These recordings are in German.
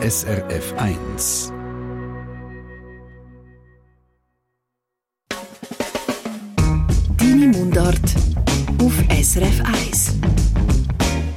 SRF 1. Deine Mundart auf SRF 1.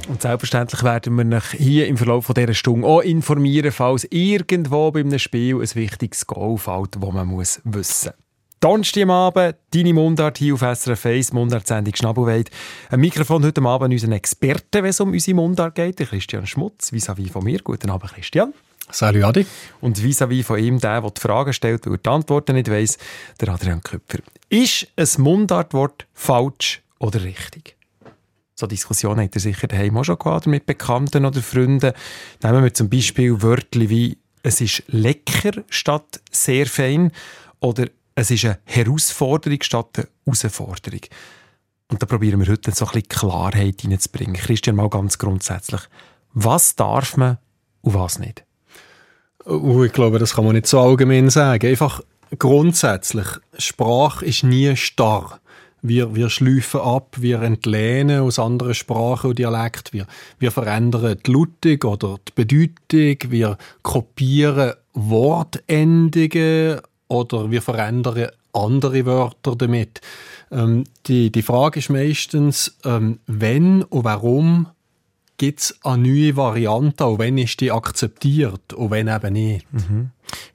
Und selbstverständlich werden wir euch hier im Verlauf dieser Stunde auch informieren, falls irgendwo bei einem Spiel ein wichtiges Goal fällt, das man muss wissen muss. Donnerstag Abend, deine Mundart hier auf SRF 1, Mundart-Sendung Schnabelweit. Ein Mikrofon heute Abend unseren Experten, wenn es um unsere Mundart geht, der Christian Schmutz, vis-à-vis von mir. Guten Abend, Christian. Salut Adi. Und vis-à-vis von ihm, der, der die Fragen stellt, weil er die Antworten nicht weiss, der Adrian Köpfer. Ist ein Mundartwort falsch oder richtig? So Diskussionen hat er sicher daheim auch schon gehabt mit Bekannten oder Freunden. Nehmen wir zum Beispiel Wörter wie «es ist lecker» statt «sehr fein» oder «es ist eine Herausforderung» statt eine Herausforderung. Und da probieren wir heute so ein bisschen Klarheit reinzubringen. Christian, mal ganz grundsätzlich. Was darf man und was nicht? Uh, ich glaube, das kann man nicht so allgemein sagen. Einfach grundsätzlich, Sprache ist nie starr. Wir, wir schleifen ab, wir entlehnen aus anderen Sprachen und Dialekten, wir, wir verändern die Lautung oder die Bedeutung, wir kopieren Wortendungen oder wir verändern andere Wörter damit. Ähm, die, die Frage ist meistens, ähm, wenn und warum gibt es eine neue Variante, und wenn ist die akzeptiert und wenn eben nicht. Mhm.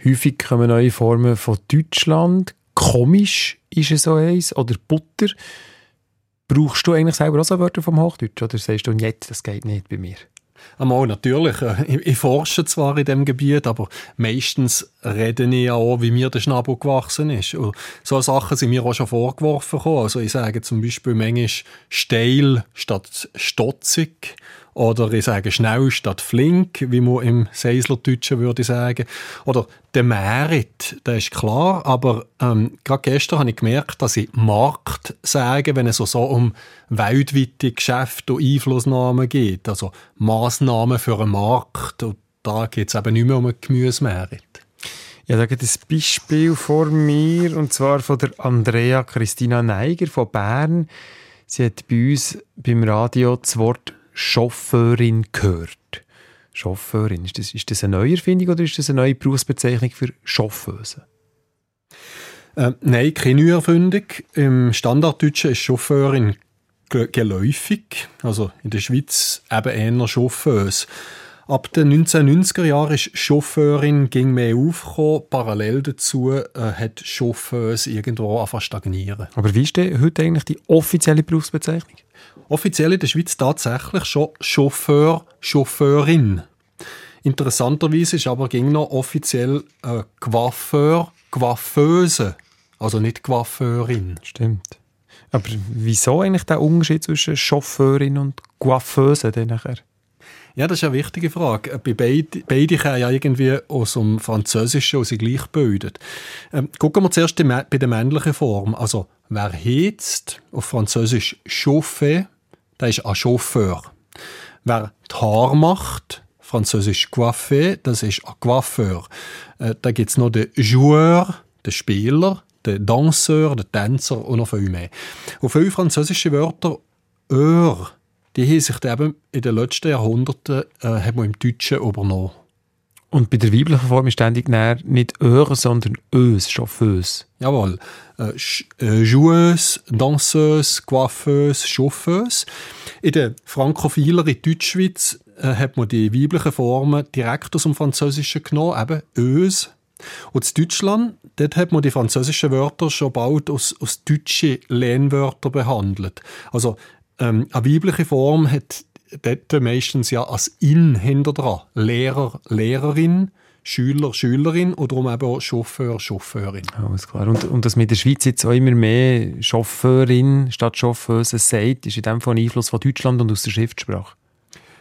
Häufig kommen neue Formen von Deutschland. Komisch ist es so eins. Oder Butter. Brauchst du eigentlich selber auch so Wörter vom Hochdeutsch? Oder sagst du, jetzt, das geht nicht bei mir? Einmal natürlich. Äh, ich, ich, forsche zwar in dem Gebiet, aber meistens rede ich auch, wie mir der Schnabel gewachsen ist. Und so Sachen sind mir auch schon vorgeworfen gekommen. Also ich sage zum Beispiel manchmal steil statt stotzig oder ich sage schnell statt flink, wie man im Seislerdeutschen würde sagen. Oder der Merit, der ist klar, aber ähm, gerade gestern habe ich gemerkt, dass ich Markt sage, wenn es so, um weltweite Geschäfte und Einflussnahmen geht. Also Massnahmen für einen Markt. Und da geht es eben nicht mehr um einen Gemüsemerit. Ja, da gibt es ein Beispiel vor mir, und zwar von der Andrea Christina Neiger von Bern. Sie hat bei uns beim Radio das Wort Chauffeurin gehört. Chauffeurin, ist das, ist das eine Neuerfindung oder ist das eine neue Berufsbezeichnung für Chauffeuse? Äh, nein, keine Neuerfindung. Im Standarddeutschen ist Chauffeurin geläufig. Also in der Schweiz eben eher Chauffeuse. Ab den 1990er Jahren ist Chauffeurin ging mehr aufgekommen. Parallel dazu äh, hat Chauffeuse irgendwo anfangen stagnieren. Aber wie ist denn heute eigentlich die offizielle Berufsbezeichnung? Offiziell in der Schweiz tatsächlich schon Chauffeur, Chauffeurin. Interessanterweise ist aber ging noch offiziell äh, Coiffeur, Coiffeuse. Also nicht Coiffeurin. Stimmt. Aber wieso eigentlich der Unterschied zwischen Chauffeurin und Coiffeuse denn nachher? Ja, das ist eine wichtige Frage. Bei beide, beide kommen ja irgendwie aus dem Französischen, aus gleich bildet. Ähm, gucken wir zuerst bei der männlichen Form. Also, wer heizt, auf Französisch chauffe, der ist ein Chauffeur. Wer die Haare macht, Französisch coiffe, das ist ein Coiffeur. Äh, da gibt es noch den Joueur, den Spieler, den Danseur, den Tänzer und noch viel mehr. Und viele französische Wörter, Heure, die haben sich eben in den letzten Jahrhunderten äh, hat man im Deutschen übernommen. Und bei der weiblichen Form ist ständig nicht Eure, sondern Ös, Chauffeuse. Jawohl. Äh, äh, Joueuse, Danseuse, Coiffeuse, Chauffeuse. In der Frankophiler in Deutschschweiz äh, hat man die weiblichen Formen direkt aus dem Französischen genommen, eben Ös. Und in Deutschland, dort hat man die französischen Wörter schon bald aus, aus deutschen Lehnwörtern behandelt. Also ähm, eine weibliche Form hat dort meistens ja als In hinter dran. Lehrer, Lehrerin, Schüler, Schülerin oder darum eben auch Chauffeur, Chauffeurin. Alles klar. Und, und dass mit der Schweiz jetzt auch immer mehr Chauffeurin statt Chauffeuse sagt, ist in dem Fall ein Einfluss von Deutschland und aus der Schriftsprache.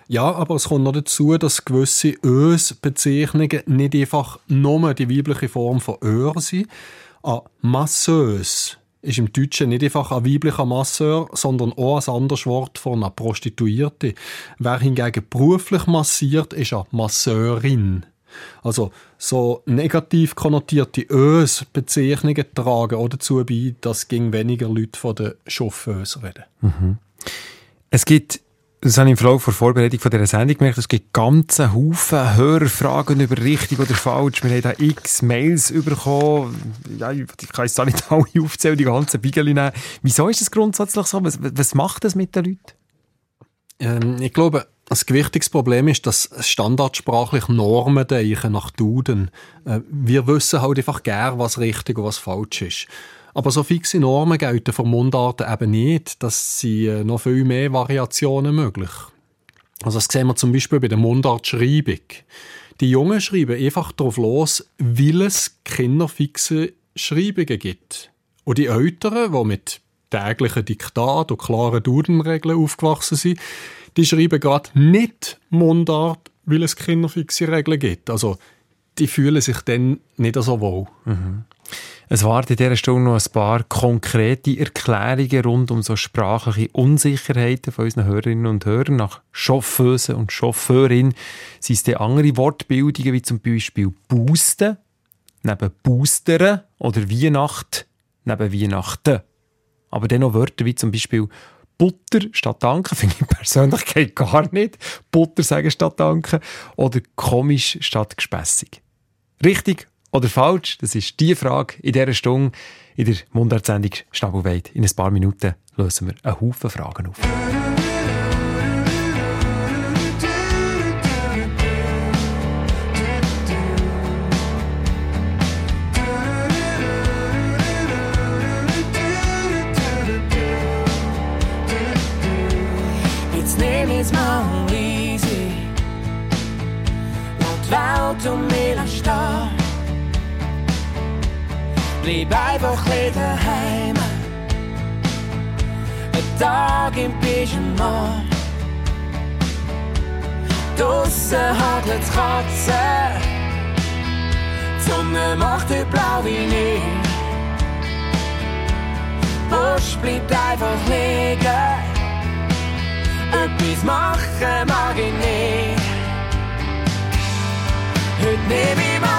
Ja, aber es kommt noch dazu, dass gewisse Ös-Bezeichnungen nicht einfach nur die weibliche Form von Öhr sind. Eine Masseuse ist im Deutschen nicht einfach ein weiblicher Masseur, sondern auch ein anderes Wort von einer Prostituierte. Wer hingegen beruflich massiert, ist eine Masseurin. Also so negativ konnotierte Ös Bezeichnungen tragen auch dazu bei, dass gegen weniger Leute von den Chauffeurs reden. Mhm. Es gibt Das habe ich im Verlauf der Vorbereitung von dieser Sendung gemerkt. Es gibt ganze Haufen Hörerfragen über richtig oder falsch. Wir haben da x Mails bekommen. Ja, ich kann jetzt da nicht alle aufzählen, die ganzen Bigeli nehmen. Wieso ist das grundsätzlich so? Was, was macht das mit den Leuten? Ähm, ich glaube, ein gewichtiges Problem ist, dass standardsprachlich Normen denken nach Duden. Äh, wir wissen halt einfach gern, was richtig und was falsch ist. Aber so fixe Normen gelten für Mundarten eben nicht. Das sind äh, noch viel mehr Variationen möglich. Also das sehen wir zum Beispiel bei der Mundartschreibung. Die Jungen schreiben einfach darauf los, weil es kinderfixe Schreibungen gibt. Und die Älteren, die mit täglichen Diktat und klaren Dudenregeln aufgewachsen sind, die schreiben gerade nicht Mundart, weil es kinderfixe Regeln gibt. Also die fühlen sich dann nicht so wohl. Mhm. Es warten in dieser Stunde noch ein paar konkrete Erklärungen rund um so sprachliche Unsicherheiten von unseren Hörerinnen und Hörern. Nach Chauffeuse und Chauffeurin sind es dann andere Wortbildungen, wie zum Beispiel Boosten, neben Boosteren oder Weihnacht, neben Weihnachten. Aber dann noch Wörter wie zum Beispiel Butter statt Danke, finde ich persönlich gar nicht. Butter sagen statt Danke. Oder komisch statt gespässig. Richtig oder falsch? Das ist die Frage in dieser Stunde in der Mundartsendung Schnabelweit. In ein paar Minuten lösen wir einen Haufen Fragen auf. Einfach ein daheim. Ein Tag im Pyjama. Draussen hagelt's Katzen. Die Sonne macht heute blau wie nie. Busch bleibt einfach liegen. Etwas machen mag ich nicht. Heute nehm ich mal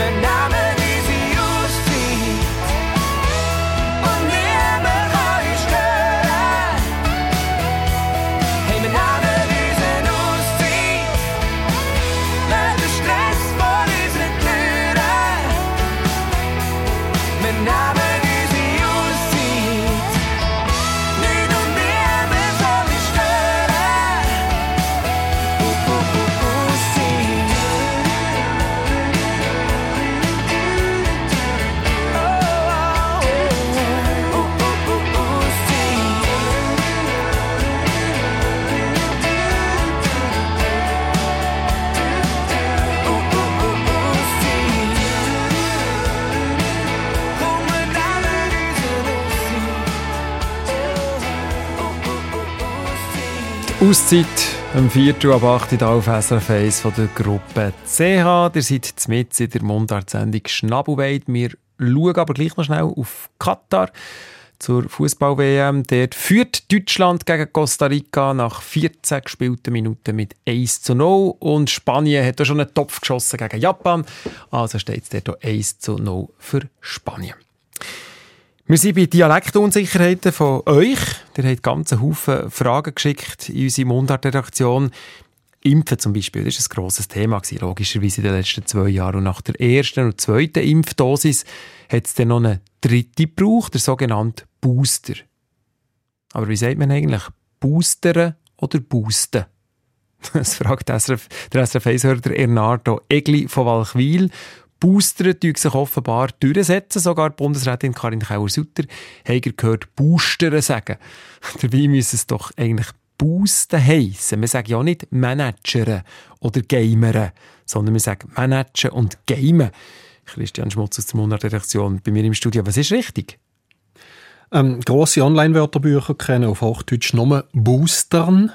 And now. Auszeit am 4. Uhr ab 8 Uhr auf SRF 1 von der Gruppe CH. Ihr seid mit in der Mundart-Sendung Schnabelweid. Wir schauen aber gleich noch schnell auf Katar zur Fußball-WM. Dort führt Deutschland gegen Costa Rica nach 14 gespielten Minuten mit 1 zu 0. Und Spanien hat auch schon einen Topf geschossen gegen Japan. Also steht es dort auch 1 zu 0 für Spanien. Wir sind bei Dialektunsicherheiten von euch. Ihr habt ganz Haufen Fragen geschickt in unsere Mundart-Redaktion. Impfen zum Beispiel, das war ein grosses Thema, gewesen, logischerweise in den letzten zwei Jahren. Und nach der ersten und zweiten Impfdosis hat es dann noch eine dritte gebraucht, der sogenannte Booster. Aber wie sagt man eigentlich? Boosteren oder boosten? Das fragt der SRF, der SRF 1-Hörer Ernardo Egli von Walchwil. Boostern tun sich offenbar durchsetzen. Sogar Bundesrätin Karin Kauer-Sutter hat gehört, Boostern sagen. Dabei müssen es doch eigentlich Boosten heissen. Wir sagen ja nicht Manageren oder Gameren, sondern wir sagen Managen und Gamen. Christian Schmutz aus der Monat-Redaktion bei mir im Studio. Was ist richtig? Ähm, grosse Online-Wörterbücher kennen auf Hochdeutsch nur Boostern.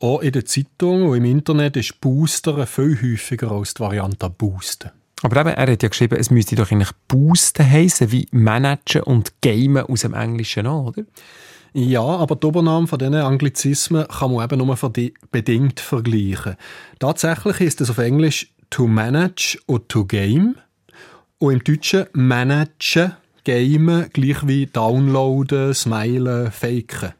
Auch in der Zeitung und im Internet ist Boostern viel häufiger als die Variante Boosten. Aber eben, er hat ja geschrieben, es müsste doch eigentlich Boosten heissen, wie Managen und Gamen aus dem Englischen auch, oder? Ja, aber die Übernahme von diesen Anglizismen kann man eben nur bedingt vergleichen. Tatsächlich ist es auf Englisch to manage und to game. Und im Deutschen managen, gamen, gleich wie downloaden, smilen, faken.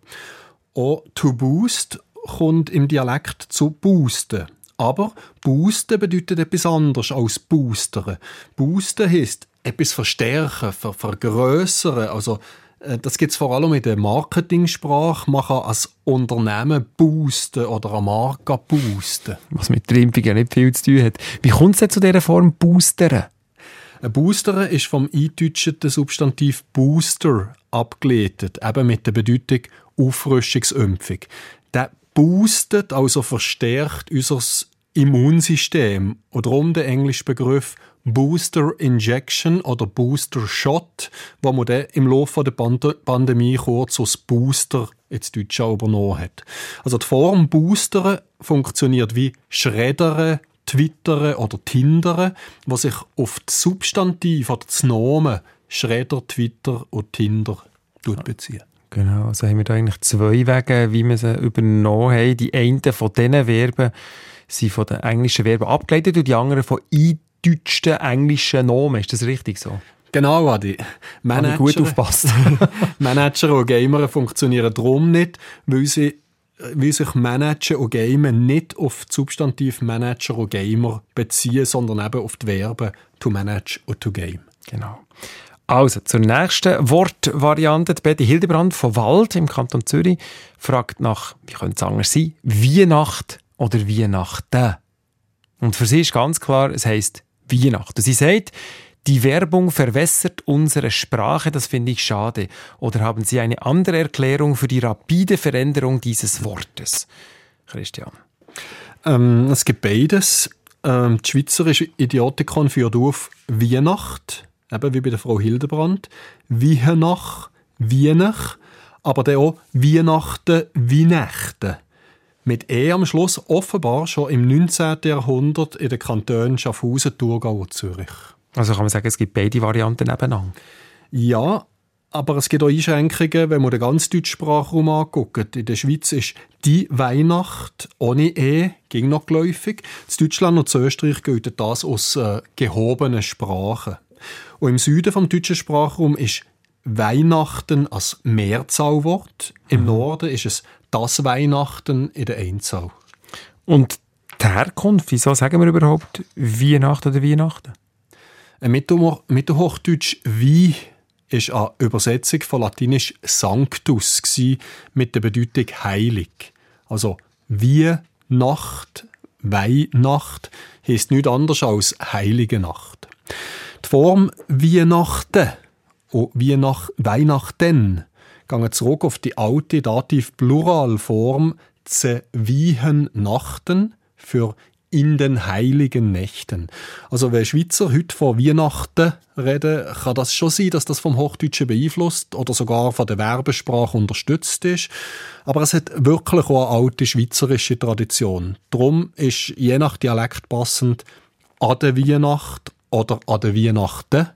Auch to boost kommt im Dialekt zu boosten. Aber boosten bedeutet etwas anderes als boostern. Boosten heisst etwas verstärken, ver vergrößern. Also, äh, das gibt es vor allem in der Marketingsprache. Man kann als Unternehmen boosten oder eine Marke boosten. Was mit der Impfung ja nicht viel zu tun hat. Wie kommt es denn zu dieser Form boostern? Ein Booster ist vom eindeutschen Substantiv Booster abgeleitet, eben mit der Bedeutung Auffrischungsimpfung. Der boostet, also verstärkt unser Immunsystem. Und darum der englische Begriff Booster Injection oder Booster Shot, wo man dann im Laufe der Pand Pandemie kurz als Booster ins Deutsche übernommen hat. Also die Form Boostern funktioniert wie Schreddern, Twittern oder Tindern, was sich auf das Substantiv oder das Nomen Schredder, Twitter und Tinder bezieht. Genau, also haben wir da eigentlich zwei Wege, wie wir sie übernommen haben. Die einen von diesen Verben sind von den englischen Verben abgeleitet und die anderen von eindeutschten englischen Nomen. Ist das richtig so? Genau, Adi. Manager, gut aufpasst. Manager und Gamer funktionieren darum nicht, weil sie weil sich Managen und Gamen nicht auf das Substantiv Manager und Gamer beziehen, sondern eben auf die Verben to manage und to game. Genau. Also, zur nächsten Wortvariante. Betty Hildebrand von Wald im Kanton Zürich fragt nach, wie könnte es anders sein, Weihnacht oder Weihnachten. Und für sie ist ganz klar, es heisst Weihnacht. Und sie sagt, die Werbung verwässert unsere Sprache, das finde ich schade. Oder haben Sie eine andere Erklärung für die rapide Veränderung dieses Wortes? Christian. Ähm, es gibt beides. Ähm, die schweizerische Idiotikon führt auf Weihnacht eben wie bei der Frau Hildebrand, Weihnacht, Weihnacht, aber dann auch Weihnachten, Weihnachten. Mit E am Schluss offenbar schon im 19. Jahrhundert in den Kantonen Schaffhausen, Thurgau und Zürich. Also kann man sagen, es gibt beide Varianten nebeneinander? Ja, aber es gibt auch Einschränkungen, wenn man den ganzen Deutschsprachraum anguckt. In der Schweiz ist die Weihnacht ohne E ging noch geläufig. In Deutschland und in Österreich gilt das aus äh, gehobenen Sprachen. Und im Süden vom deutschen Sprachraum ist Weihnachten als Mehrzahlwort. Im mhm. Norden ist es das Weihnachten in der Einzahl. Und die Herkunft, wieso sagen wir überhaupt Weihnachten oder Weihnachten? Mittelhochdeutsch «wie» ist eine Übersetzung von Latinisch «sanctus» mit der Bedeutung «heilig». Also «wie Nacht», «Weihnacht» heisst nichts anderes als «heilige Nacht». Die Form Weihnachten und Weihnacht, Weihnachten gehen zurück auf die alte Dativ-Pluralform zu Nachten für in den heiligen Nächten. Also wenn Schweizer heute von Weihnachten reden, kann das schon sein, dass das vom Hochdeutschen beeinflusst oder sogar von der Werbesprache unterstützt ist. Aber es hat wirklich auch eine alte schweizerische Tradition. Darum ist je nach Dialekt passend an der Weihnacht oder an der Weihnachten.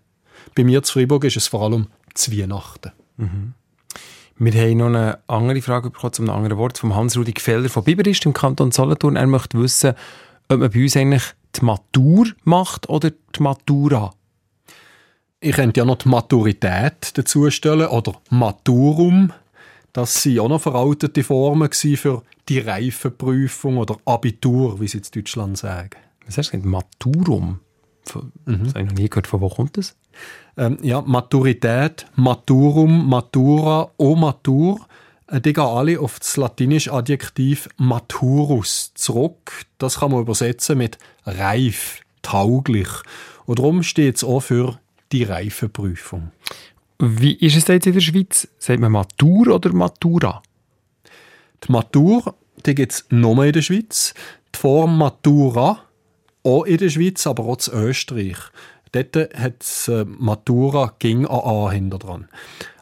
Bei mir zu Freiburg ist es vor allem zu Weihnachten. Wir haben noch eine andere Frage bekommen zum anderen Wort vom Hans-Rudi Gefeller von Biberist im Kanton Solothurn. Er möchte wissen, ob man bei uns eigentlich die Matur macht oder die Matura. Ich könnte ja noch die Maturität dazu stellen oder Maturum. Das waren auch noch veraltete Formen für die Reifenprüfung oder Abitur, wie sie in Deutschland sagen. Was du gesagt? Maturum? Von, Das habe ich noch nie gehört. Von wo kommt das? Ähm, ja, Maturität, Maturum, Matura, O Matur, äh, die gehen alle auf das latinische Adjektiv maturus zurück. Das kann man übersetzen mit reif, tauglich. Und darum steht es auch für die Reifenprüfung. Wie ist es jetzt in der Schweiz? Sagt man Matur oder Matura? Die Matur, die gibt es nur in der Schweiz. Die Form Matura, auch in der Schweiz, aber auch in Österreich. Dort hat es äh, Matura ging an A hinter dran.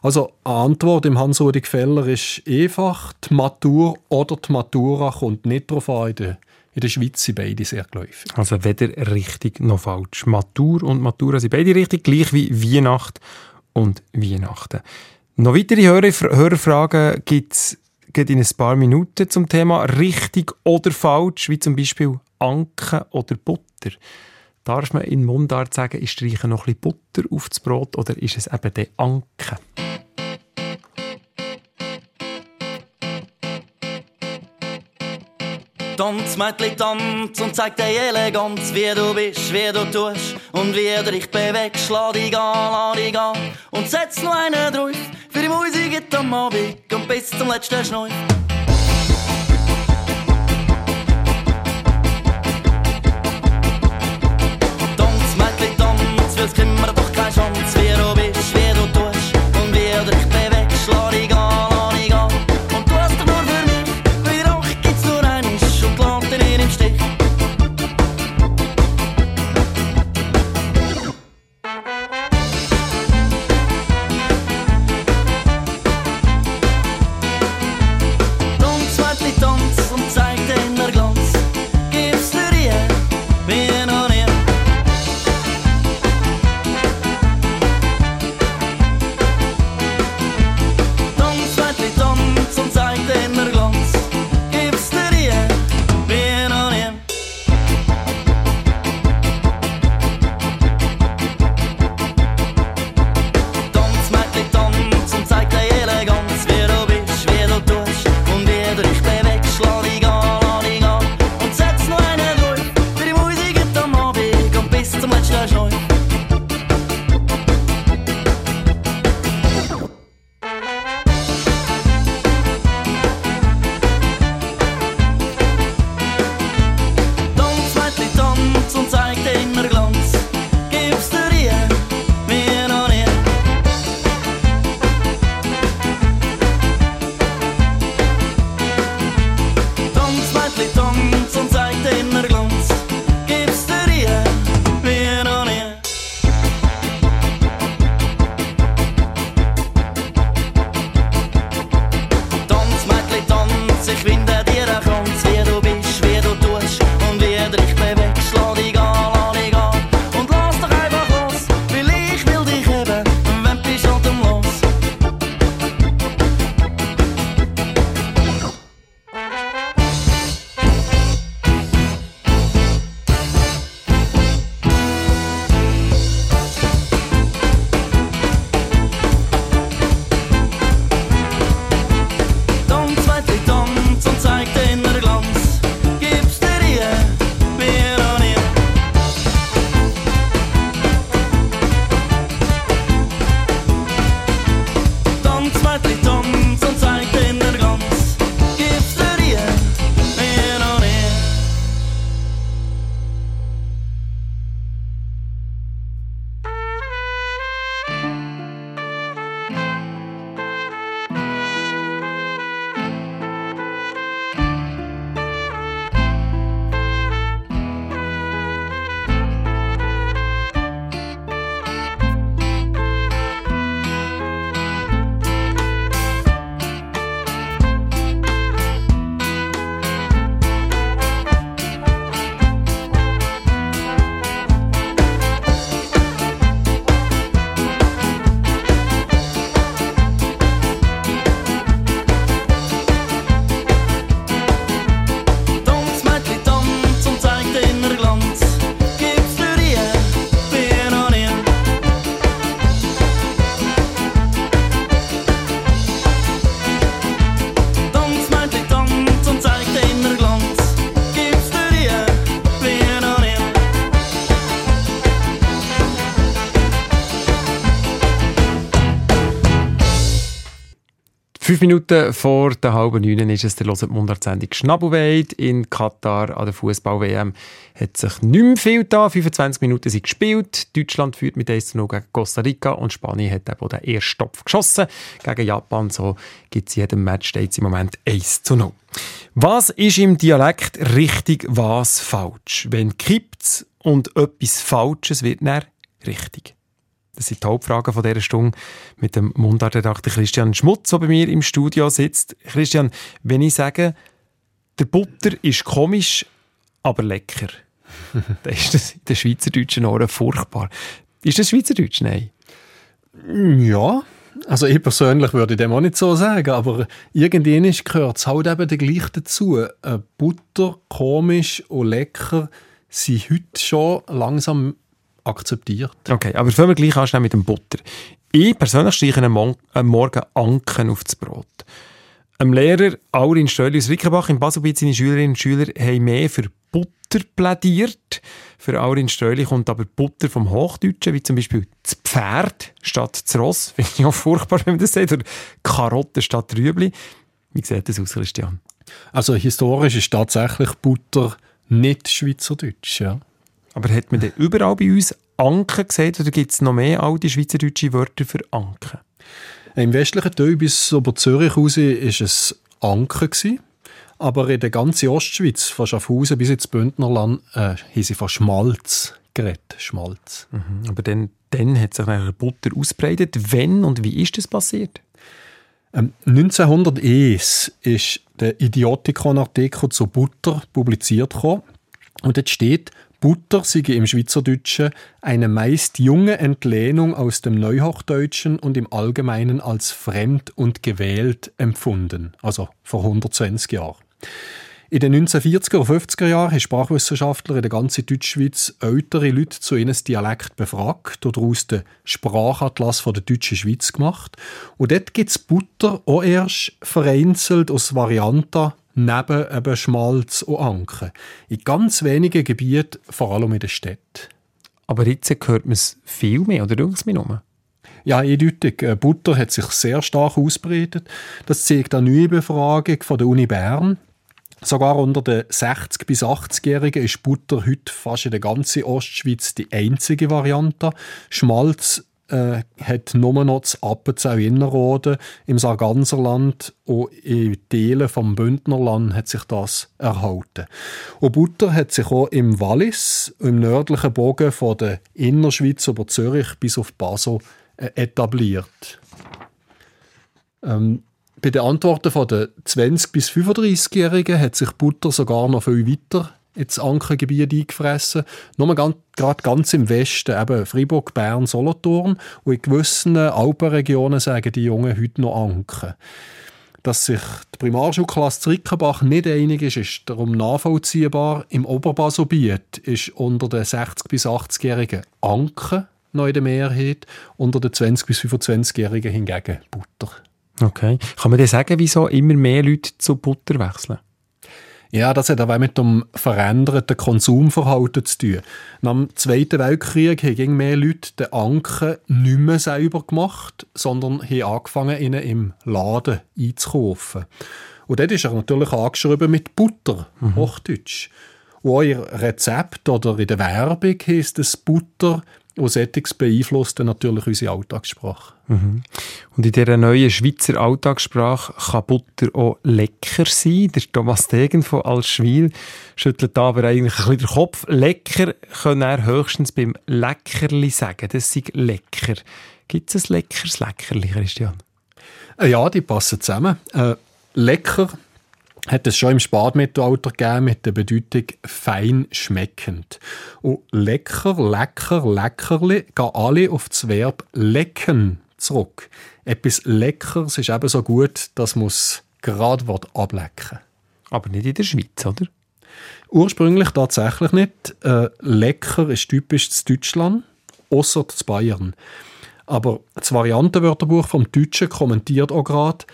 Also eine Antwort im Hans-Rudi Gefeller ist einfach, die Matur oder die Matura kommt nicht darauf an. In der, Schweiz sind beide sehr geläufig. Also weder richtig noch falsch. Matur und Matura sind beide richtig, gleich wie Weihnacht und Weihnachten. Noch weitere Hörer Hörerfragen gibt es in ein paar Minuten zum Thema richtig oder falsch, wie zum Beispiel Anke oder Butter. Darf man in Mundart sagen, ich streiche noch ein bisschen Butter auf das Brot oder ist es eben der Anke? Tanz, Mädchen, tanz und zeig dir Eleganz, wie du bist, wie du tust und wie du dich bewegst. Lass dich an, lass dich an und setz noch einen drauf für die Musik am Abend und bis zum letzten Schneuf. Fünf Minuten vor der halben neun ist es der Loset Mundart-Sendung Schnabelweid in Katar an der Fußball-WM. Hat sich nicht mehr viel da. 25 Minuten sind gespielt. Deutschland führt mit 1 zu 0 gegen Costa Rica und Spanien hat eben den ersten Stopf geschossen gegen Japan. So gibt es in jedem Match im Moment 1 zu 0. Was ist im Dialekt richtig, was falsch? Wenn kippt's und etwas Falsches wird dann richtig? Das sind die Hauptfragen von dieser Stunde mit dem Mundartredakteur Christian Schmutz, der bei mir im Studio sitzt. Christian, wenn ich sage, der Butter ist komisch, aber lecker, dann ist das in den schweizerdeutschen Ohren furchtbar. Ist das Schweizerdeutsch? Nein. Ja, also ich persönlich würde dem auch nicht so sagen, aber irgendwie gehört es halt eben gleich dazu. Äh, Butter, komisch und lecker sind heute schon langsam akzeptiert. Okay, aber fangen wir gleich an mit dem Butter. Ich persönlich streiche am am Morgen Anken aufs Brot. Ein Lehrer, Aurin Stöli aus Rickenbach, in Baselbiet, seine Schülerinnen und Schüler haben mehr für Butter plädiert. Für Aurin Stöli kommt aber Butter vom Hochdeutschen, wie zum Beispiel das Pferd statt das Ross. Finde ich auch furchtbar, wenn man das sagt. Oder Karotte statt Rüebli. Wie sieht das aus, Christian? Also historisch ist tatsächlich Butter nicht Schweizerdeutsch. Ja. Aber hat man denn überall bei uns Anken gesagt oder gibt es noch mehr alte schweizerdeutsche Wörter für Anken? Im westlichen Teil bis über Zürich raus war es Anker. Gewesen. Aber in der ganzen Ostschweiz, von Schaffhausen bis ins Bündnerland, äh, haben sie von Schmalz geredet. Schmalz. Aber dann, dann hat sich nachher Butter ausbreitet. Wenn und wie ist das passiert? Ähm, 1901 ist der Idiotikon-Artikel zu Butter publiziert worden. Und dort steht, Butter sei im Schweizerdeutschen eine meist junge Entlehnung aus dem Neuhochdeutschen und im Allgemeinen als fremd und gewählt empfunden. Also vor 120 Jahren. In den 1940er und 50er Jahren haben Sprachwissenschaftler in der ganzen Deutschschweiz ältere Leute zu ihrem Dialekt befragt und daraus den Sprachatlas der deutschen Schweiz gemacht. Und dort gibt es Butter auch erst vereinzelt aus Varianten neben eben Schmalz und Anken. In ganz wenigen Gebieten, vor allem in den Städten. Aber jetzt hört man es viel mehr, oder denkt es mir nur? Ja, eindeutig. Äh, Butter hat sich sehr stark ausbreitet. Das zeigt eine neue Befragung von der Uni Bern. Sogar unter den 60- bis 80-Jährigen ist Butter heute fast in der ganzen Ostschweiz die einzige Variante. Schmalz äh, hat nur noch das Appenzell Innerrhoden, im Sarganserland und in Teilen vom Bündnerland hat sich das erhalten. Und Butter hat sich auch im Wallis, im nördlichen Bogen von der Innerschweiz über Zürich bis auf Basel äh, etabliert. Ähm, bei den Antworten den 20- bis 35-Jährigen hat sich Butter sogar noch viel weiter ins Ankergebiet eingefressen. Nur ganz, gerade ganz im Westen, eben Freiburg, Bern, Solothurn. Und in gewissen Alpenregionen sagen die Jungen heute noch Anken. Dass sich die Primarschulklasse zu Rickenbach nicht einig ist, ist darum nachvollziehbar. Im Oberbaselbiet ist unter den 60- bis 80-Jährigen Anken noch in der Mehrheit, unter den 20- bis 25-Jährigen hingegen Butter. Okay. Kann man dir sagen, wieso immer mehr Leute zu Butter wechseln? Ja, das hat auch mit dem veränderten Konsumverhalten zu tun. Nach dem Zweiten Weltkrieg haben mehr Leute den Anken nicht mehr selber gemacht, sondern haben angefangen, ihn im Laden einzukaufen. Und dort ist er natürlich angeschrieben mit Butter, Hochdeutsch. Und auch in Rezept oder in der Werbung heisst es Butter, und Sättiges beeinflusst dann natürlich unsere Alltagssprache. Und in dieser neuen Schweizer Alltagssprache kann Butter auch lecker sein. Der Thomas Degen von Alschwil schüttelt da aber eigentlich ein bisschen den Kopf. Lecker können er höchstens beim Leckerli sagen. Das ist lecker. Gibt es ein leckeres Leckerli, Christian? Äh, Ja, die passen zusammen. Äh, lecker hat es schon im Spätmittelalter gegeben mit der Bedeutung fein schmeckend. Und lecker, lecker, leckerli gehen alle auf das Verb lecken zurück. Etwas Leckeres ist eben so gut, das muss gerade ablecken. Aber nicht in der Schweiz, oder? Ursprünglich tatsächlich nicht. Äh, lecker ist typisch zu Deutschland, außer zu Bayern. Aber das Variantenwörterbuch vom Deutschen kommentiert auch gerade,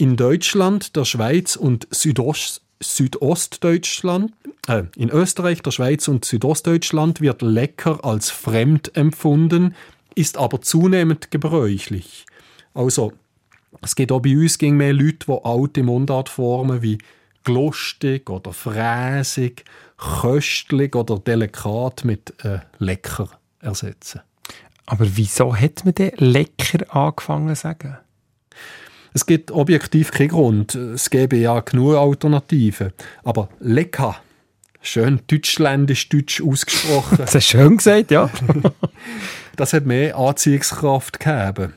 in Deutschland, der Schweiz und Südost, Südostdeutschland, äh, in Österreich, der Schweiz und Südostdeutschland wird lecker als fremd empfunden, ist aber zunehmend gebräuchlich. Also Es gibt auch bei uns ging mehr Leute, die alte Mundartformen wie glustig oder fräsig, köstlich oder delikat mit äh, lecker ersetzen. Aber wieso hat man denn lecker angefangen zu sagen? Es gibt objektiv keinen Grund. Es gäbe ja genug Alternativen. Aber lecker, schön deutschländisch-deutsch ausgesprochen, Das du schön gesagt, ja. das hat mehr Anziehungskraft gegeben.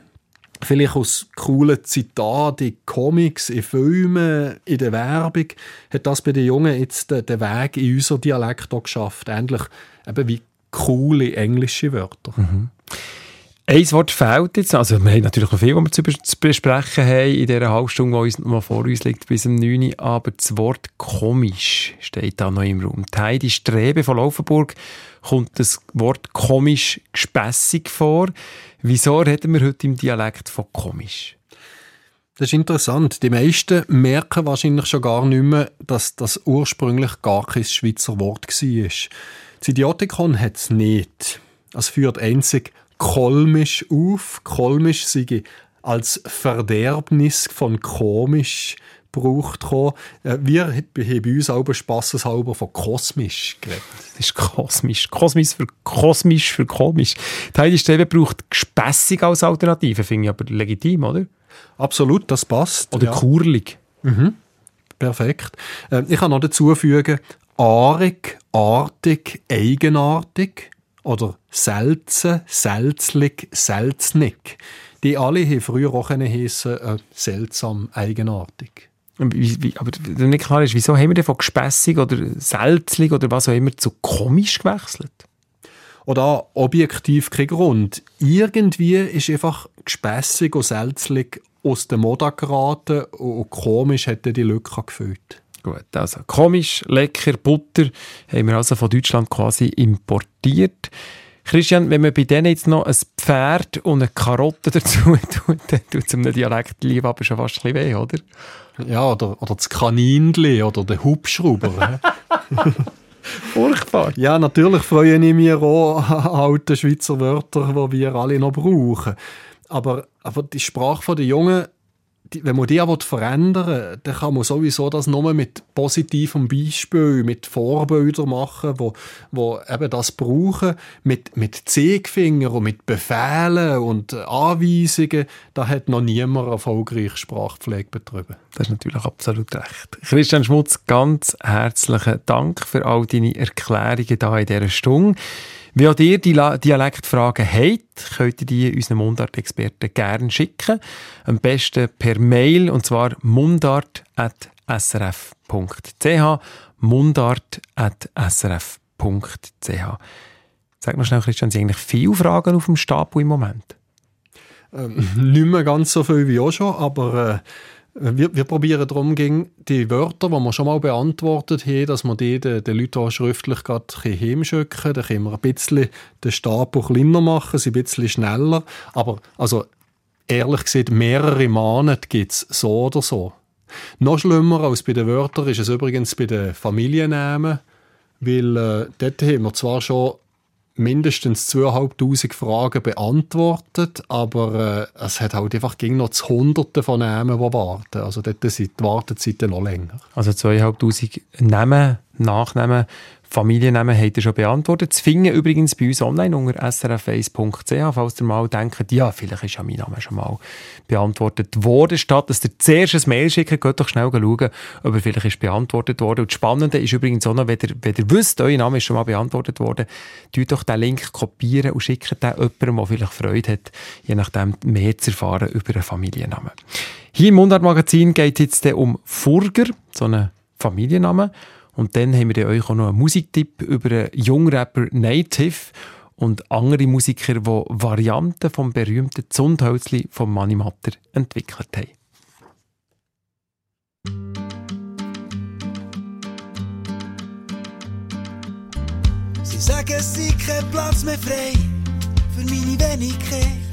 Vielleicht aus coolen Zitaten in Comics, in Filmen, in der Werbung, hat das bei den Jungen jetzt den, den Weg in unser Dialekt auch geschafft. Ähnlich eben wie coole englische Wörter. Ein Wort fehlt jetzt. Also, wir haben natürlich noch viel, was wir zu bes- zu besprechen haben in dieser halben Stunde, die uns noch vor uns liegt, bis um 9 Uhr. Aber das Wort komisch steht da noch im Raum. Die Heidi Strebe von Laufenburg kommt das Wort komisch gespässig vor. Wieso reden wir heute im Dialekt von komisch? Das ist interessant. Die meisten merken wahrscheinlich schon gar nicht mehr, dass das ursprünglich gar kein Schweizer Wort war. Das Idiotikon hat es nicht. Es führt einzig kolmisch auf. Kolmisch sei als Verderbnis von komisch gebraucht. Äh, Wir haben bei uns auch spasseshalber von kosmisch geredet. Das ist kosmisch. Kosmisch für kosmisch für komisch. Die Heidi Strebe braucht gespässig als Alternative, finde ich aber legitim, oder? Absolut, das passt. Oder ja. kurlig. Perfekt. Ähm, ich kann noch dazu fügen, aarig, artig, eigenartig oder selzen, selzlig, selznig. Die alle haben früher auch heissen, äh, seltsam, eigenartig. Wie, wie, aber der nicht klar ist, wieso haben wir denn von gespässig oder selzlig oder was auch immer zu komisch gewechselt? Oder objektiv kein Grund. Irgendwie ist einfach gespässig und selzlig aus der Mode geraten und komisch hätte die Lücke gefüllt. Gut, also komisch, lecker, Butter haben wir also von Deutschland quasi importiert. Christian, wenn man bei denen jetzt noch ein Pferd und eine Karotte dazu tut, dann tut es einem Dialekt lieber aber schon fast ein bisschen weh, oder? Ja, oder, oder das Kaninli oder der Hubschrauber. Furchtbar. Ja, natürlich freue ich mich auch an alte Schweizer Wörter, die wir alle noch brauchen. Aber, aber die Sprache der Jungen, wenn man die verändern will, dann kann man sowieso das nur mit positivem Beispiel, mit Vorbildern machen, wo, wo eben das brauchen, mit, mit Zeigefinger und mit Befehlen und Anweisungen. Da hat noch niemand erfolgreich Sprachpflege betrieben. Das ist natürlich absolut recht. Christian Schmutz, ganz herzlichen Dank für all deine Erklärungen hier in dieser Stunde. Auch ihr die Dialektfragen habt, könnt ihr die unseren Mundart-Experten gerne schicken. Am besten per Mail, und zwar mundart.srf.ch mundart.srf.ch Sag noch schnell, Christian, sind eigentlich viele Fragen auf dem Stapel im Moment? Ähm, nicht mehr ganz so viel wie auch schon, aber äh, wir, wir probieren darum, die Wörter, die wir schon mal beantwortet haben, dass wir die den, den Leuten auch schriftlich heimschicken Dann können wir ein bisschen den Stapel kleiner machen, sie ein bisschen schneller. Aber also, ehrlich gesagt, mehrere Monate gibt es so oder so. Noch schlimmer als bei den Wörtern ist es übrigens bei den Familiennamen, weil äh, dort haben wir zwar schon mindestens 2'500 Fragen beantwortet, aber äh, es hat halt einfach ging noch zu Hunderten von Namen, die warten. Also dort sind die Wartezeiten noch länger. Also 2500 Namen, Nachnamen, Familiennamen habt ihr schon beantwortet. Das finden übrigens bei uns online unter srf1.ch, falls ihr mal denkt, ja, vielleicht ist ja mein Name schon mal beantwortet worden. Statt dass ihr zuerst ein Mail schickt, geht doch schnell schauen, ob er vielleicht ist beantwortet worden. Und das Spannende ist übrigens auch noch, wenn ihr, wenn ihr wisst, euer Name ist schon mal beantwortet worden, tut doch den Link kopieren und schickt den jemandem, der vielleicht Freude hat, je nachdem mehr zu erfahren über einen Familiennamen. Hier im Mundart-Magazin geht es jetzt um Furger, so einen Familiennamen. Und dann haben wir dann euch auch noch einen Musiktipp über einen Jungrapper Native und andere Musiker, die Varianten vom berühmten Zundhölzli von Mani Matter entwickelt haben. Sie sagen, es sei kein Platz mehr frei für meine Wenigkeit.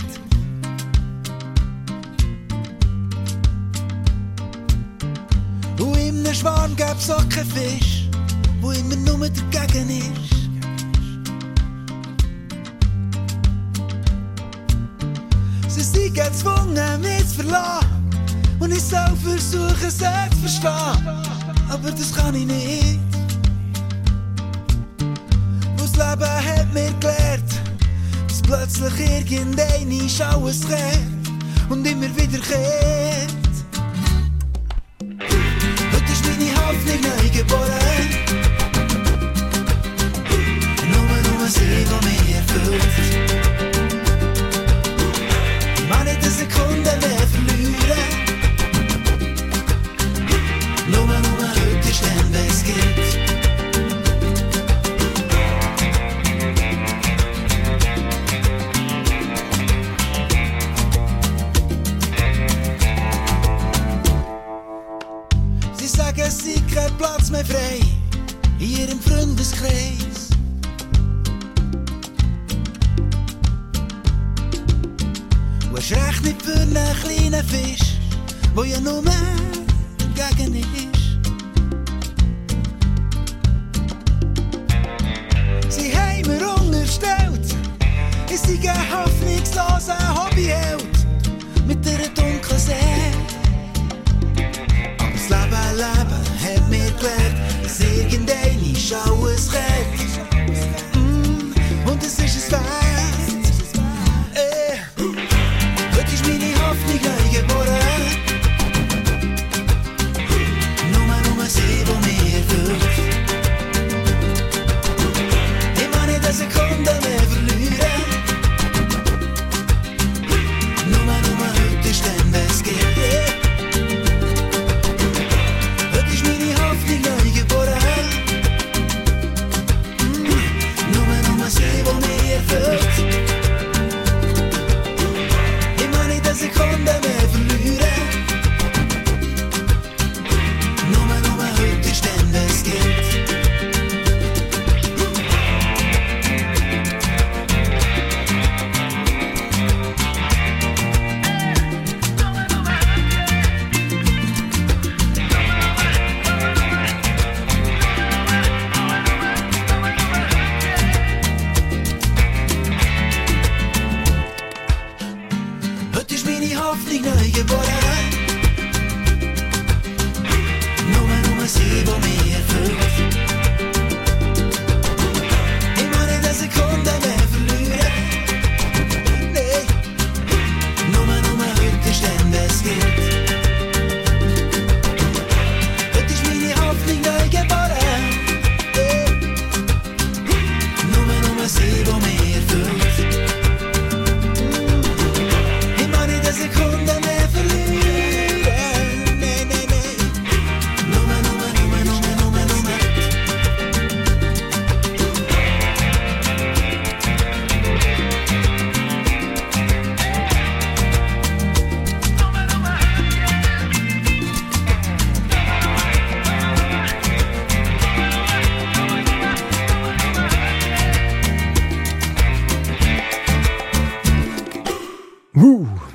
Und einem Schwarm gäb's auch keinen Fisch, wo immer nur dagegen ist. Sie sind gezwungen, mich zu verlassen, Und ich soll versuchen, sie zu verstehen. Aber das kann ich nicht. Das Leben hat mir gelehrt, dass plötzlich irgendeine alles kehrt und immer wieder kehrt. Hoffnung neu geboren. Nur, nur sie, die mich erfüllt. Ich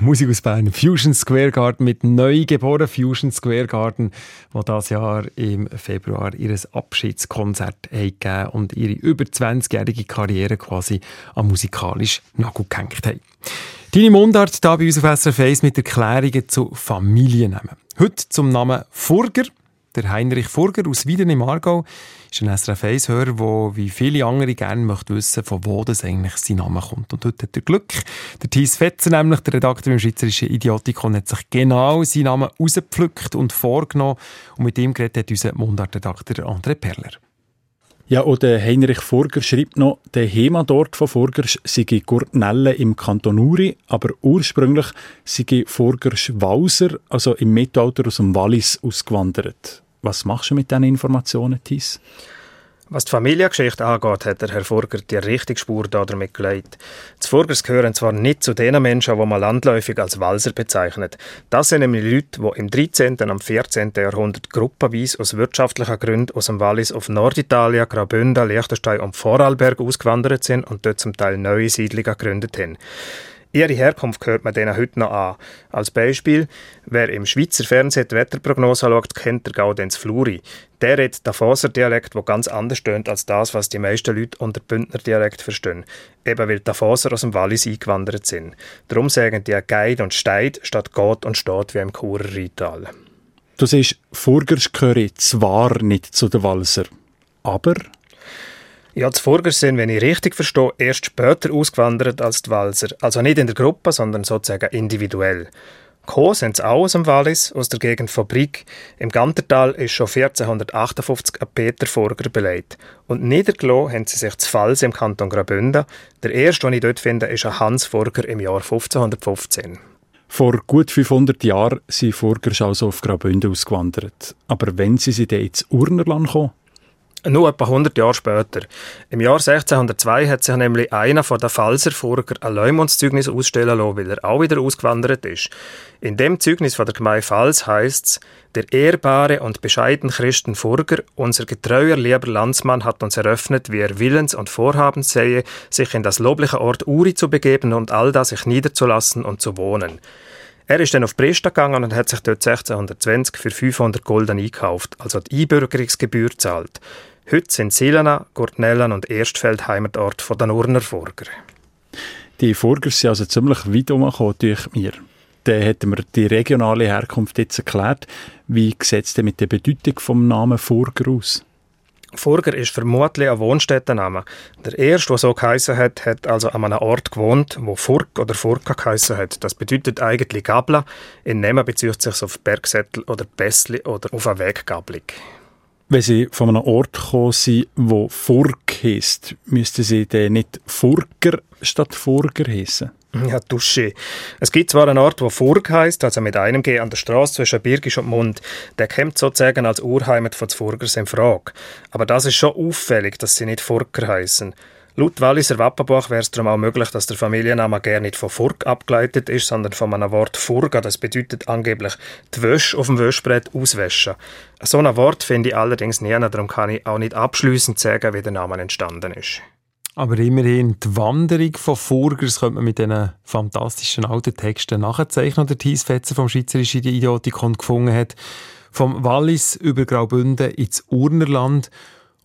Musik aus Bern. Fusion Square Garden mit neugeboren Fusion Square Garden, die das Jahr im Februar ihr Abschiedskonzert gegeben und ihre über 20-jährige Karriere quasi am musikalischen Nagel gehängt haben. Deine Mundart hier bei uns auf SRF 1 mit Erklärungen zu Familiennamen. Heute zum Namen Furger. Der Heinrich Furger aus Wieden im Aargau ist ein SRF 1-Hörer, der wie viele andere gerne möchte wissen, von wo das eigentlich sein Name kommt. Und heute hat er Glück. Der Thies Fetzer, nämlich der Redakteur im Schweizerischen Idiotikon, hat sich genau seinen Namen rausgepflückt und vorgenommen. Und mit ihm geredet hat unser Mundartredakteur André Perler. Ja, und der Heinrich Furger schreibt noch, der Heimatort von Furgers sei Gurtnelle im Kanton Uri, aber ursprünglich sei Furgers Walser, also im Mittelalter aus dem Wallis, ausgewandert. Was machst du mit diesen Informationen, Thies? Was die Familiengeschichte angeht, hat der Herr Furger die richtige Spur damit gelegt. Die Furgers gehören zwar nicht zu den Menschen, die man landläufig als Walser bezeichnet. Das sind nämlich Leute, die im 13. und 14. Jahrhundert gruppenweise aus wirtschaftlichen Gründen aus dem Wallis auf Norditalien, Graubünden, Liechtenstein und Vorarlberg ausgewandert sind und dort zum Teil neue Siedlungen gegründet haben. Ihre Herkunft hört man denen heute noch an. Als Beispiel, wer im Schweizer Fernsehen die Wetterprognose schaut, kennt der Gaudenz Fluri. Der redet Davoser Dialekt, der ganz anders tönt als das, was die meisten Leute unter Bündner Dialekt verstehen. Eben weil die Davoser aus dem Wallis eingewandert sind. Darum sagen die Geid und Steid statt Gott und Steht wie im Churer Rheintal. Du siehst, Furgers gehören zwar nicht zu den Walser, aber Ja, Furger sind, wenn ich richtig verstehe, erst später ausgewandert als die Walser. Also nicht in der Gruppe, sondern sozusagen individuell. Gekommen sind sie auch aus dem Wallis, aus der Gegend Brig. Im Gantertal ist schon 1458 ein Peter Furger belegt. Und niedergelassen haben sie sich zu Fals im Kanton Graubünden. Der erste, den ich dort finde, ist ein Hans Furger im Jahr 1515. vor gut 500 Jahren sind Furgers also auf Graubünden ausgewandert. Aber wenn sie sie dann ins Urnerland kommen, Nur etwa 100 Jahre später. Im Jahr 1602 hat sich nämlich einer von der Pfalzer Furger ein Leumundszeugnis ausstellen lassen, weil er auch wieder ausgewandert ist. In dem Zeugnis von der Gemeinde Pfalz heißt es, der ehrbare und bescheiden Christen Furger, unser getreuer lieber Landsmann, hat uns eröffnet, wie er willens und vorhabens sähe, sich in das lobliche Ort Uri zu begeben und all da sich niederzulassen und zu wohnen. Er ist dann auf Presta gegangen und hat sich dort 1620 für 500 Gulden eingekauft, also die Einbürgerungsgebühr zahlt. Heute sind Silena, Gurtnellen und Erstfeld Heimatort von den Urner Furger. die Furgers sind also ziemlich weit herumgekommen durch mir. Dann hätten wir die regionale Herkunft jetzt erklärt. Wie sieht es denn mit der Bedeutung vom Namen Furger aus? Furger ist vermutlich ein Wohnstättenname. Der erste, der so geheissen hat, hat also an einem Ort gewohnt, wo Furg oder Furka geheissen hat. Das bedeutet eigentlich Gabla. In Namen bezieht sich auf Bergsättel oder Bessli oder auf eine Weggabelung. Wenn Sie von einem Ort gekommen sind, wo Furg heisst, müssten Sie dann nicht Furger statt Furger heissen? Ja, Dusche. Es gibt zwar einen Ort, wo Furg heisst, also mit einem G an der Straße zwischen Birgisch und Mund. Der kommt sozusagen als Urheimat von Furgers in Frage. Aber das ist schon auffällig, dass sie nicht Furger heißen. Laut Walliser Wappenbuch wäre es darum auch möglich, dass der Familienname gar nicht von Furg abgeleitet ist, sondern von einem Wort Furga. Das bedeutet angeblich die Wäsche auf dem Wäschbrett auswäschen. So ein Wort finde ich allerdings nie, darum kann ich auch nicht abschließend sagen, wie der Name entstanden ist. Aber immerhin, die Wanderung von Furgers könnte man mit diesen fantastischen alten Texten nachzeichnen, die Thies Fetzer vom Schweizerischen Idiotikon gefunden hat. Vom Wallis über Graubünden ins Urnerland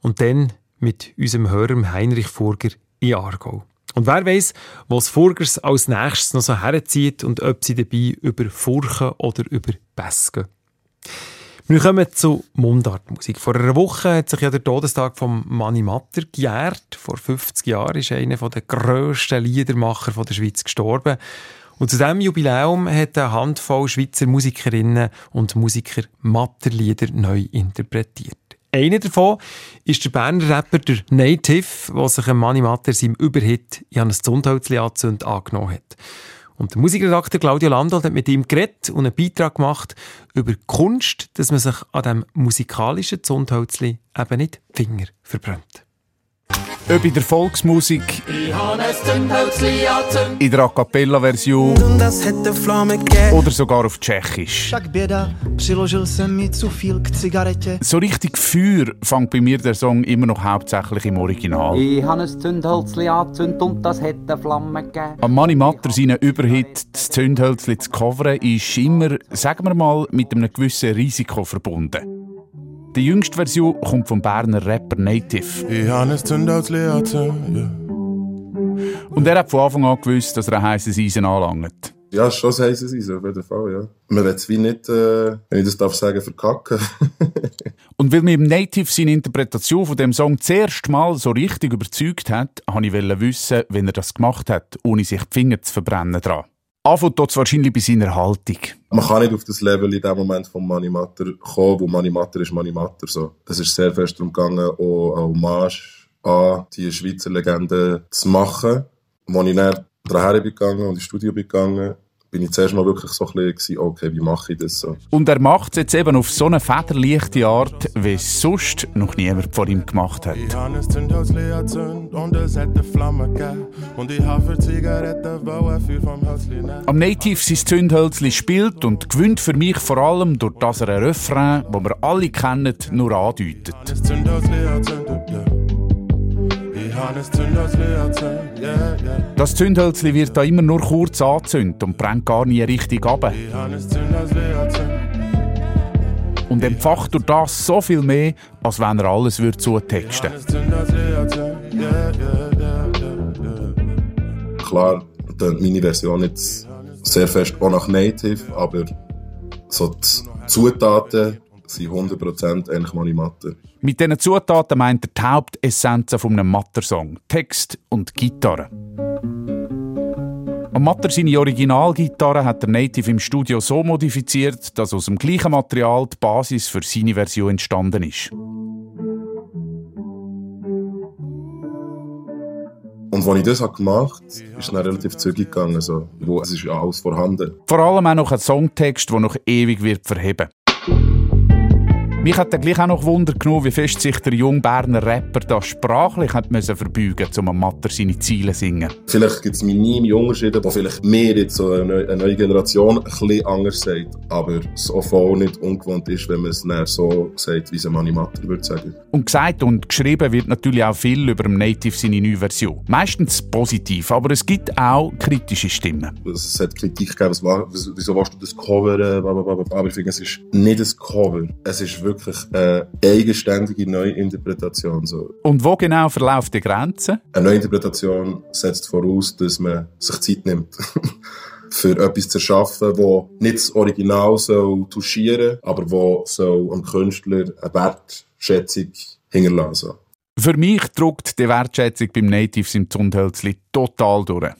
und dann mit unserem Hörer Heinrich Furger in Aargau. Und wer weiß, was Furgers als nächstes noch so herzieht und ob sie dabei über Furchen oder über Pässe. Wir kommen zu Mundartmusik. Vor einer Woche hat sich ja der Todestag von Mani Matter gejährt. Vor 50 Jahren ist einer der grössten Liedermacher der Schweiz gestorben. Und zu diesem Jubiläum hat eine Handvoll Schweizer Musikerinnen und Musiker Matterlieder neu interpretiert. Einer davon ist der Berner Rapper der Native, der sich Mani Matter seinem Überhit «Johannes Zundholzli anzünd» angenommen hat. Und der Musikredakteur Claudio Landolt hat mit ihm geredet und einen Beitrag gemacht über Kunst, dass man sich an dem musikalischen Zundhölzli eben nicht Finger verbrennt. Ob in der Volksmusik, in der A Cappella-Version oder sogar auf Tschechisch. So richtig Feuer fängt bei mir der Song immer noch hauptsächlich im Original. Ich habe ein Zündhölzli angezündet und das hat eine Flamme gegeben. Am Mani Matter seinen Überhit «Das Zündhölzli» zu covern, ist immer, sagen wir mal, mit einem gewissen Risiko verbunden. Die jüngste Version kommt vom Berner Rapper Native. Ich habe ein Zündholzli angezündet, ja. Und er hat von Anfang an gewusst, dass er ein heisses Eisen anlangt. Ja, schon das heisst es auf jeden Fall, ja. Man will es wie nicht, äh, wenn ich das darf sagen, verkacken. Und weil mich im Native seine Interpretation von dem Song zuerst mal so richtig überzeugt hat, wollte ich wissen, wie er das gemacht hat, ohne sich die Finger zu verbrennen dran. Anfängt dort wahrscheinlich bei seiner Haltung. Man kann nicht auf das Level in dem Moment von Money Matter kommen, wo Money Matter ist Money Matter, so. Es ist sehr fest darum gegangen, auch eine Hommage an die Schweizer Legende zu machen. Als ich dann daher bin gegangen und ins Studio bin gegangen, bin ich zuerst mal wirklich so ein bisschen, okay, wie mache ich das so? Und er macht es jetzt eben auf so eine federleichte Art, wie es sonst noch niemand vor ihm gemacht hat. Ich habe ein Zündholzli angezündet und es hat eine Flamme gegeben. Und ich habe für Zigaretten wollen Feuer vom nehmen. Am Native sein Zündhölzli spielt und gewinnt für mich vor allem durch das er ein Refrain, das wir alle kennen, nur andeutet. Ich habe ein angezündet, yeah, yeah. Das Zündhölzli wird da immer nur kurz angezündet und brennt gar nie richtig ab. Und empfacht durch das so viel mehr, als wenn er alles würde zutexten yeah. Klar, meine Version jetzt sehr fest auch nach Native, aber so die Zutaten sind 100% eigentlich Manimatter. Mit diesen Zutaten meint er die Hauptessenzen von einem Matter-Song: Text und Gitarre. Am Matter seine Originalgitarre hat der Native im Studio so modifiziert, dass aus dem gleichen Material die Basis für seine Version entstanden ist. Und als ich das gemacht habe, ist es relativ zügig gegangen. So, wo, es ist ja alles vorhanden. Vor allem auch noch ein Songtext, der noch ewig wird verheben. Mich hat dann gleich auch noch Wunder genommen, wie fest sich der junge Berner Rapper da sprachlich hat müssen verbeugen um am Matter seine Ziele zu singen. Vielleicht gibt es minime Unterschiede, die vielleicht mehr jetzt so eine neue, eine neue Generation ein bisschen anders sagt. Aber so voll nicht ungewohnt ist, wenn man es dann so sagt, wie es ein Manimatter würde sagen. Und gesagt und geschrieben wird natürlich auch viel über dem Native seine neue Version. Meistens positiv, aber es gibt auch kritische Stimmen. Es hat Kritik gegeben, wieso willst du das coveren, blablabla. aber ich finde, es ist nicht ein Cover. Es ist wirklich eine eigenständige Neuinterpretation. So. Und wo genau verläuft die Grenze? Eine Neuinterpretation setzt voraus, dass man sich Zeit nimmt. für etwas zu erschaffen, das nicht das Original soll touchieren aber wo soll am Künstler eine Wertschätzung hinterlassen. Für mich druckt die Wertschätzung beim Natives im Zundhölzli total durch.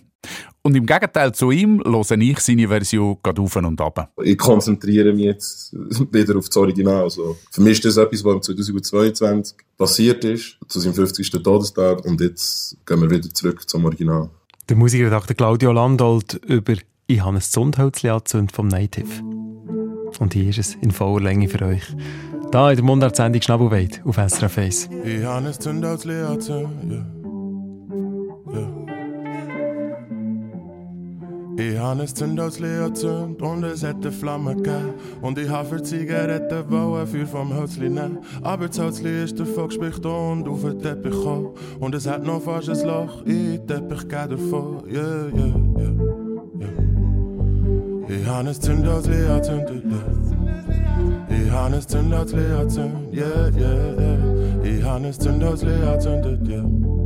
Und im Gegenteil zu ihm höre ich seine Version gerade auf und ab. Ich konzentriere mich jetzt wieder auf das Original. So. Für mich ist das etwas, was im 2022 passiert ist, zu seinem 50. Todestag, und jetzt gehen wir wieder zurück zum Original. Der Musikredakteur Claudio Landolt über «Ich habe ein Zundhölzli angezündet» vom Native. Und hier ist es in voller Länge für euch. Da in der Mundart-Sendung «Schnabelweit» auf SRF 1. Ich habe ein Zündhölzli angezündet, yeah. yeah. Ich habe ein Zündhölzli angezündet und es eine Flamme gegeben. Und ich habe für Zigaretten wollen Feuer vom Hölzli nehmen. Aber das Hölzli ist davon gespickt und auf den Teppich gekommen. Und es hat noch fast ein Loch in den Teppich gegeben davon. Yeah, yeah, yeah, yeah. Ich habe ein Zündhölzli angezündet, yeah. Ich habe ein Zündhölzli angezündet, yeah, yeah, yeah. Ich habe ein Zündhölzli angezündet, yeah.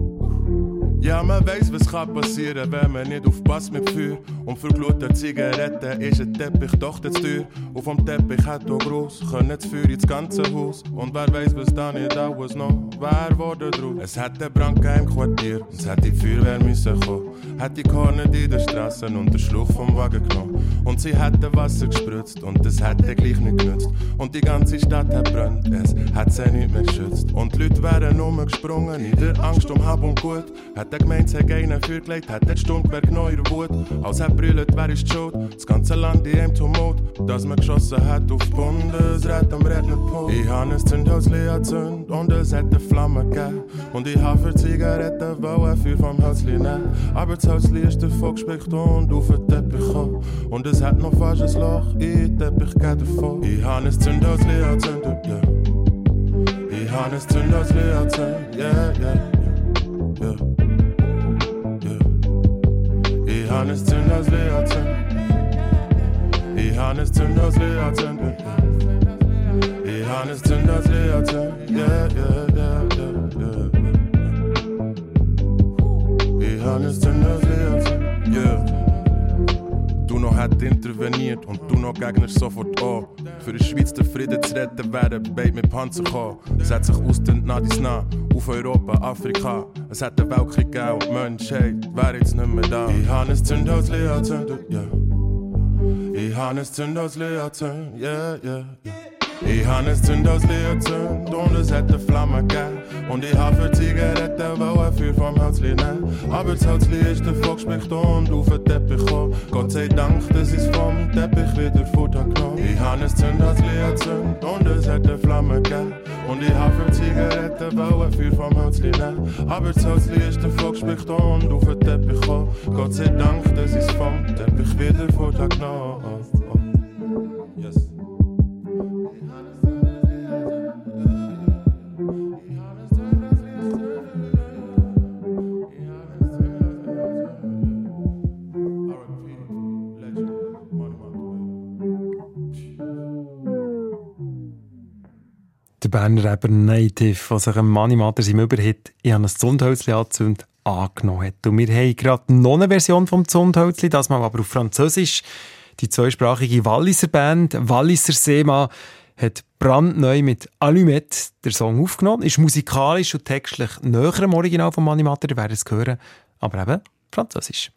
Ja, man weiss, was kann passieren, wenn man nicht aufpasst mit Feuer. Und für glute Zigaretten ist ein Teppich doch zu teuer. Und vom Teppich hat auch groß, können das Feuer ins ganze Haus. Und wer weiss, was da nicht alles noch wär worden drauf. Es hat den Brand im Quartier, und es hat die Feuerwehr müssen kommen. Hat die Korne in den Straßen und den Schluch vom Wagen genommen. Und sie hätten Wasser gespritzt, und das hätte gleich nicht genützt. Und die ganze Stadt hat brennt, es hat sie nicht mehr geschützt. Und die Leute wären umgesprungen, in der Angst um Hab und Gut. Hat der Gemeinde sich einen vorgelegt, hat genommen in der Wut. Als er brüllt, wer ist schuld? Das ganze Land in einem Tumult. Dass man geschossen hat auf Bundesrat am Rednerpult. Ich habe ein Zündhölzli angezündet und es hat eine Flamme gegeben. Und ich habe für Zigaretten wollen Feuer vom Hölzli nehmen. Aber das Hölzli ist davon gespickt und auf den Teppich gekommen. Und es hat noch fast ein Loch in den Teppich davon. Ich habe ein Zündhölzli angezündet, yeah. Ich habe ein Zündhölzli angezündet, yeah, yeah, yeah. yeah. Ich habe ein Zündhölzli angezündet. Ich habe ein Zündhölzli angezündet. Ich habe ein Zündhölzli angezündet. Yeah, yeah, yeah, yeah, yeah. Ich habe ein Zündhölzli angezündet. Yeah. Du noch hat interveniert und du noch Gegner sofort an. Für die Schweiz den Frieden zu retten, werden beide mit Panzer kommen. Es hat sich ausdehnt nach dies nah, auf Europa, Afrika. Es hat den Weltkrieg gegeben und die Menschheit wäre jetzt nicht mehr da. Ich habe ein Zündhölzli angezündet, yeah. Ich habe ein Zündhölzli angezündet, yeah, yeah, yeah. Ich habe ein Zündhölzli angezündet und es eine Flamme gegeben. Und ich habe für Zigaretten wollen Feuer vom Hölzli nehmen. Aber das Hölzli ist davon gespickt und auf den Teppich gekommen. Gott sei Dank, dass ich es vom Teppich wieder Futter genommen. Ich habe ein Zündhölzli angezündet und es eine Flamme gegeben. Und ich habe für Zigaretten wollen Feuer vom Hölzli nehmen. Aber das Hölzli ist davon gespickt und auf den Teppich gekommen. Gott sei Dank, dass ich es vom Teppich wieder Futter genommen. Yes. Der Berner Rapper Native, der sich einem Manimater seinem Überhit «Ich habe ein Zundhölzchen angezündet» angenommen hat. Und wir haben gerade noch eine Version vom Zundhölzli, das mal aber auf Französisch. Die zweisprachige Walliser Band Walliser Seema hat brandneu mit Allumette der Song aufgenommen, ist musikalisch und textlich näher am Original vom Animator, ihr werdet es hören, aber eben Französisch.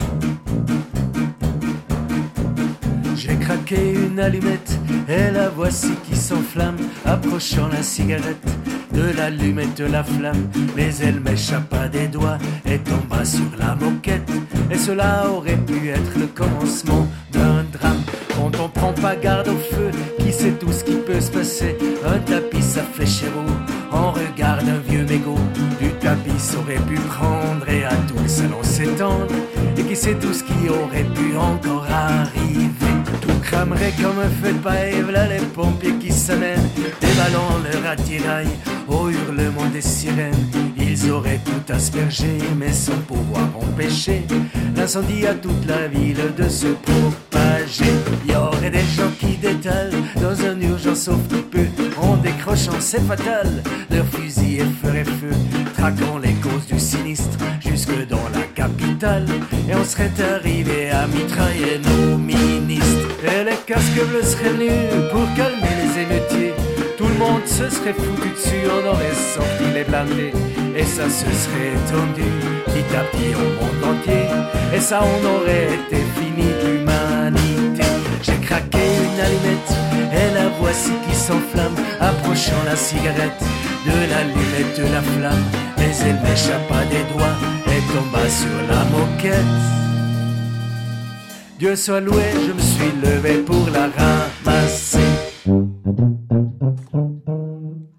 Craqué une allumette et la voici qui s'enflamme, approchant la cigarette de l'allumette de la flamme. Mais elle m'échappa des doigts et tomba sur la moquette. Et cela aurait pu être le commencement d'un drame. Quand on prend pas garde au feu, qui sait tout ce qui peut se passer? Un tapis, fait chéro, on regarde un vieux mégot. Du tapis aurait pu prendre et à tout le salon s'étendre. Et qui sait tout ce qui aurait pu encore arriver? Tout cramerait comme un feu de paille, voilà les pompiers qui s'amènent. Dévalant leur attirail au hurlement des sirènes. Ils auraient tout aspergé, mais sans pouvoir empêcher l'incendie à toute la ville de se propager. Il y aurait des gens qui détalent dans un urgence sauf qui peu. En décrochant, c'est fatal, leur fusil et ferait feu. Traquant les causes du sinistre jusque dans la capitale. Et on serait arrivé à mitrailler nos ministres. Et les casques bleus seraient venus pour calmer les émeutiers. Tout le monde se serait foutu dessus, on aurait sorti les blindés. Et ça se serait étendu petit à petit au monde entier. Et ça, on aurait été fini allumette, et la voici qui s'enflamme, approchant la cigarette de l'allumette de la flamme. Mais elle m'échappa des doigts et tomba sur la moquette. Dieu soit loué, je me suis levé pour la ramasser.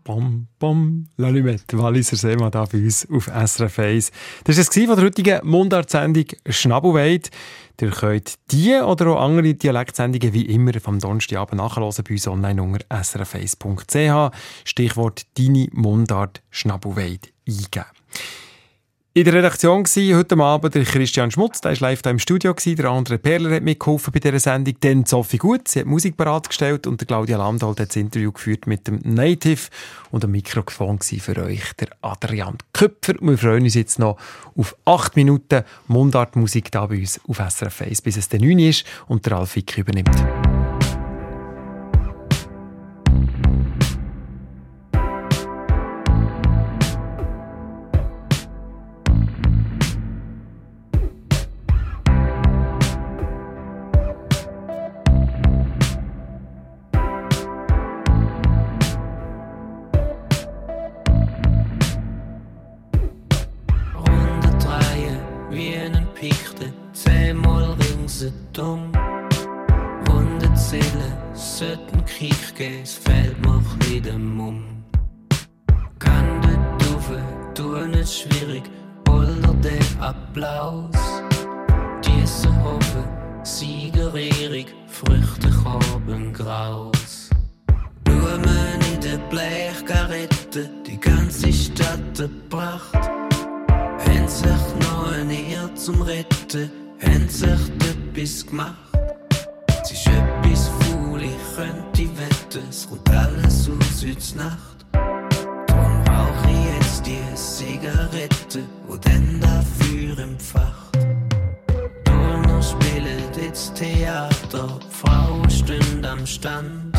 Bom, bom, L'Allumette, Walliser Seema da bei uns auf SRF 1. Das war es von der heutigen Mundart-Sendung Schnabelweit. Ihr könnt die oder auch andere Dialektsendungen wie immer vom Donnerstagabend nachhören bei uns online unter srf1.ch. Stichwort «Deine Mundart Schnabelweit» eingeben. In der Redaktion war heute Abend der Christian Schmutz, der war live da im Studio, der andere Perler hat mitgeholfen bei dieser Sendung, dann Sophie Gut, sie hat Musik bereitgestellt und der Claudia Landolt hat das Interview geführt mit dem Native und am Mikrofon war für euch der Adrian Köpfer. Wir freuen uns jetzt noch auf acht Minuten Mundartmusik da bei uns auf SRF 1, bis es der 9 ist und der Alf Wick übernimmt. Sollten Krieg gehen, es fällt mir wieder um. Kann dort rauf, tu nicht schwierig, oder der Applaus. Diese Hofe, Siegerehrung, Früchtekorben graus. Blumen in der Blechgarette, die ganze Stadt erbracht. Haben sich noch ein Ehr zum Retten, haben sich etwas gemacht. Ist ich könnte wetten, es kommt alles aus heute Nacht. Drum rauch ich jetzt die Zigarette, wo denn dafür empfacht. Turner spielen jetzt Theater, die Frauen stehen am Stand.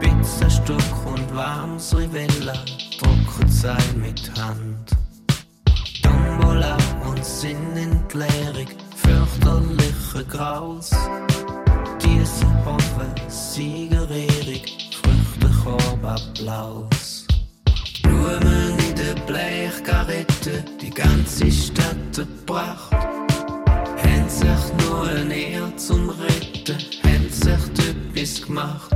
Pizzastück und warmes Rivella, drucken sei mit Hand. Tombola und Sinnentleerung, fürchterliche Graus. Diese Hoffe, Siegerehrung, Früchtekorb, Applaus. Blumen in der Blechgarette, die ganze Stadt erbracht. Haben sich nur ein Ehr zum Retten, haben sich etwas gemacht.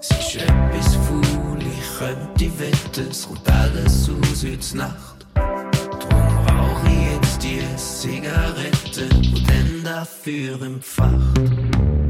Es ist etwas faul, ich könnte wetten, es kommt alles aus heute Nacht. Drum rauch ich jetzt die Zigarette und dann dafür empfacht.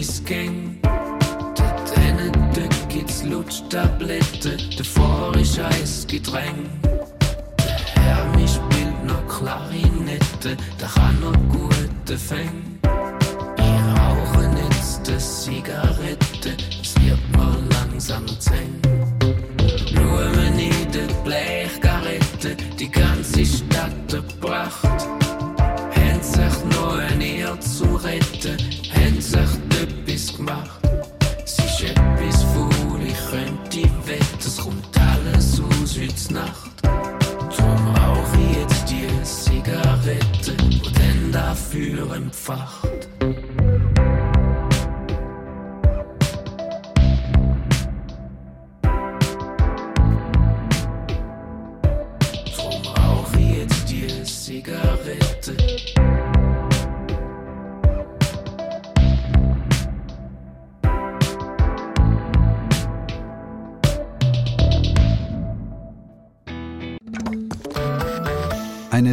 risking Det andet dyk i et slut, der blev det Det forrige eisgedræng mich spielt noch klarinette. Der